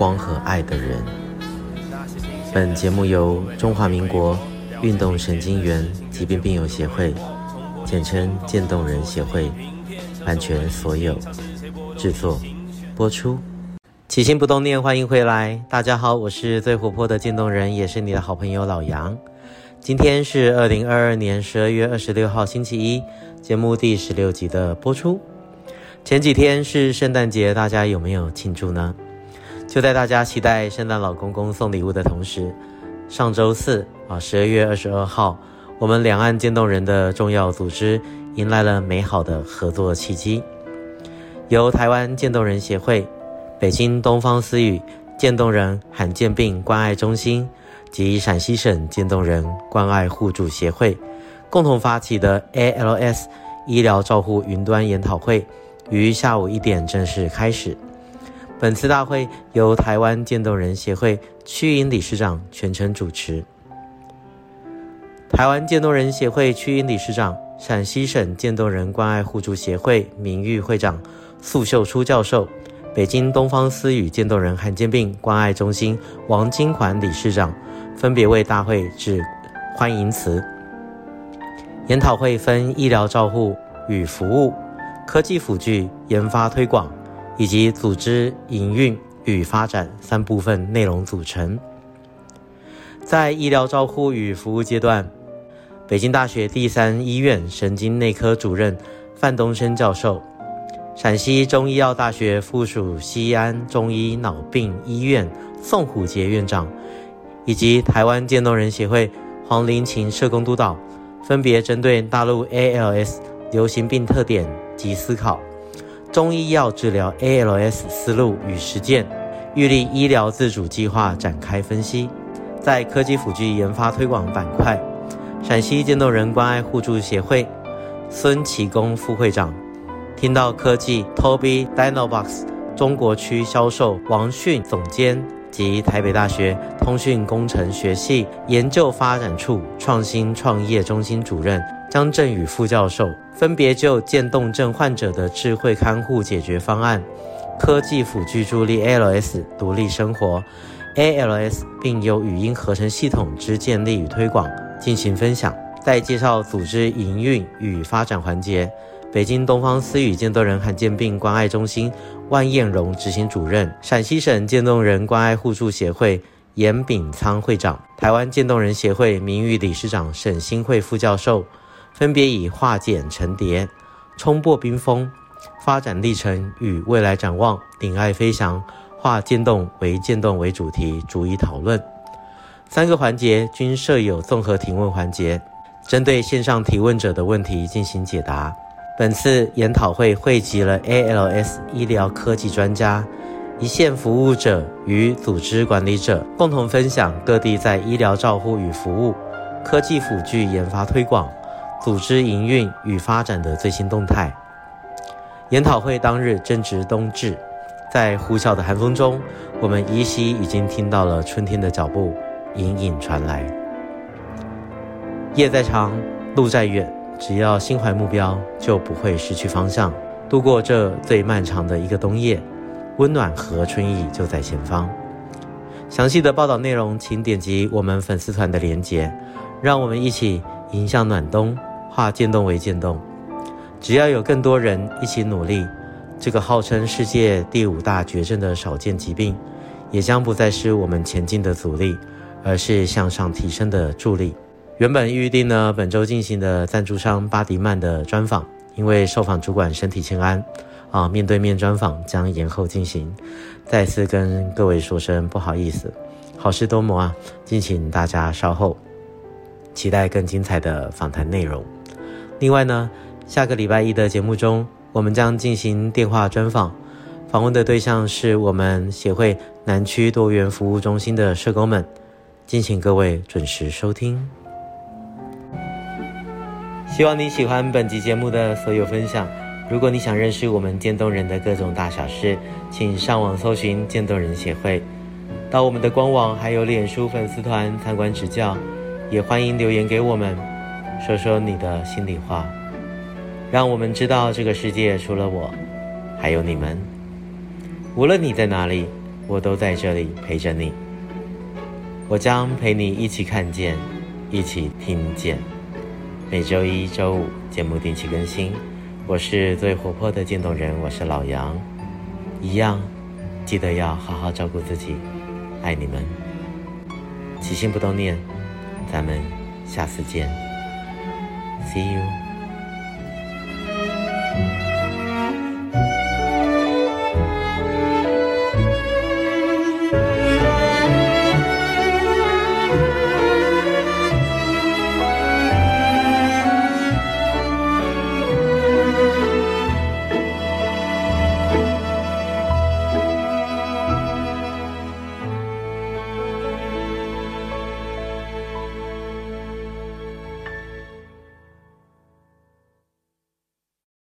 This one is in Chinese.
光和爱的人。本节目由中华民国运动神经元疾病病友协会，简称渐冻人协会，版权所有，制作播出。起心不冻念，欢迎回来，大家好，我是最活泼的渐冻人，也是你的好朋友老杨。今天是二零二二年十二月二十六号星期一，节目第十六集的播出。前几天是圣诞节，大家有没有庆祝呢？就在大家期待圣诞老公公送礼物的同时，上周四啊，十二月二十二号，我们两岸渐冻人的重要组织迎来了美好的合作契机，由台湾渐冻人协会、北京东方思语渐冻人罕见病关爱中心及陕西省渐冻人关爱互助协会共同发起的 ALS 医疗照护云端研讨会，于下午一点正式开始。本次大会由台湾渐冻人协会区域理事长全程主持。台湾渐冻人协会区域理事长、陕西省渐冻人关爱互助协会名誉会长素秀初教授，北京东方思语渐冻人罕见病关爱中心王金环理事长分别为大会致欢迎词。研讨会分医疗照护与服务、科技辅具研发推广。以及组织营运与发展三部分内容组成。在医疗照护与服务阶段，北京大学第三医院神经内科主任范东升教授、陕西中医药大学附属西安中医脑病医院宋虎杰院长，以及台湾渐冻人协会黄林琴社工督导，分别针对大陆 ALS 流行病特点及思考。中医药治疗 ALS 思路与实践，预立医疗自主计划展开分析。在科技辅具研发推广板块，陕西渐冻人关爱互助协会孙启功副会长听到科技 Toby Dynabox 中国区销售王迅总监及台北大学通讯工程学系研究发展处创新创业中心主任。张振宇副教授分别就渐冻症患者的智慧看护解决方案、科技辅具助力 ALS 独立生活、ALS 并由语音合成系统之建立与推广进行分享。在介绍组织营运与发展环节，北京东方思语渐冻人罕见病关爱中心万艳荣执行主任、陕西省渐冻人关爱互助协会严炳仓会长、台湾渐冻人协会名誉理事长沈新慧副教授。分别以化茧成蝶、冲破冰封、发展历程与未来展望、顶爱飞翔、化渐冻为渐冻为主题，逐一讨论。三个环节均设有综合提问环节，针对线上提问者的问题进行解答。本次研讨会汇集了 ALS 医疗科技专家、一线服务者与组织管理者，共同分享各地在医疗照护与服务、科技辅具研发推广。组织营运与发展的最新动态。研讨会当日正值冬至，在呼啸的寒风中，我们依稀已经听到了春天的脚步隐隐传来。夜再长，路再远，只要心怀目标，就不会失去方向。度过这最漫长的一个冬夜，温暖和春意就在前方。详细的报道内容，请点击我们粉丝团的连结，让我们一起迎向暖冬。化渐冻为渐冻，只要有更多人一起努力，这个号称世界第五大绝症的少见疾病，也将不再是我们前进的阻力，而是向上提升的助力。原本预定呢本周进行的赞助商巴迪曼的专访，因为受访主管身体欠安，啊，面对面专访将延后进行。再次跟各位说声不好意思，好事多磨啊，敬请大家稍后期待更精彩的访谈内容。另外呢，下个礼拜一的节目中，我们将进行电话专访，访问的对象是我们协会南区多元服务中心的社工们，敬请各位准时收听。希望你喜欢本集节目的所有分享。如果你想认识我们渐冻人的各种大小事，请上网搜寻渐冻人协会，到我们的官网还有脸书粉丝团参观指教，也欢迎留言给我们，说说你的心里话，让我们知道这个世界除了我，还有你们。无论你在哪里，我都在这里陪着你。我将陪你一起看见，一起听见。每周一、周五节目定期更新。我是最活泼的渐冻人，我是老杨，一样，记得要好好照顾自己，爱你们，起心不冻念，咱们下次见，See you。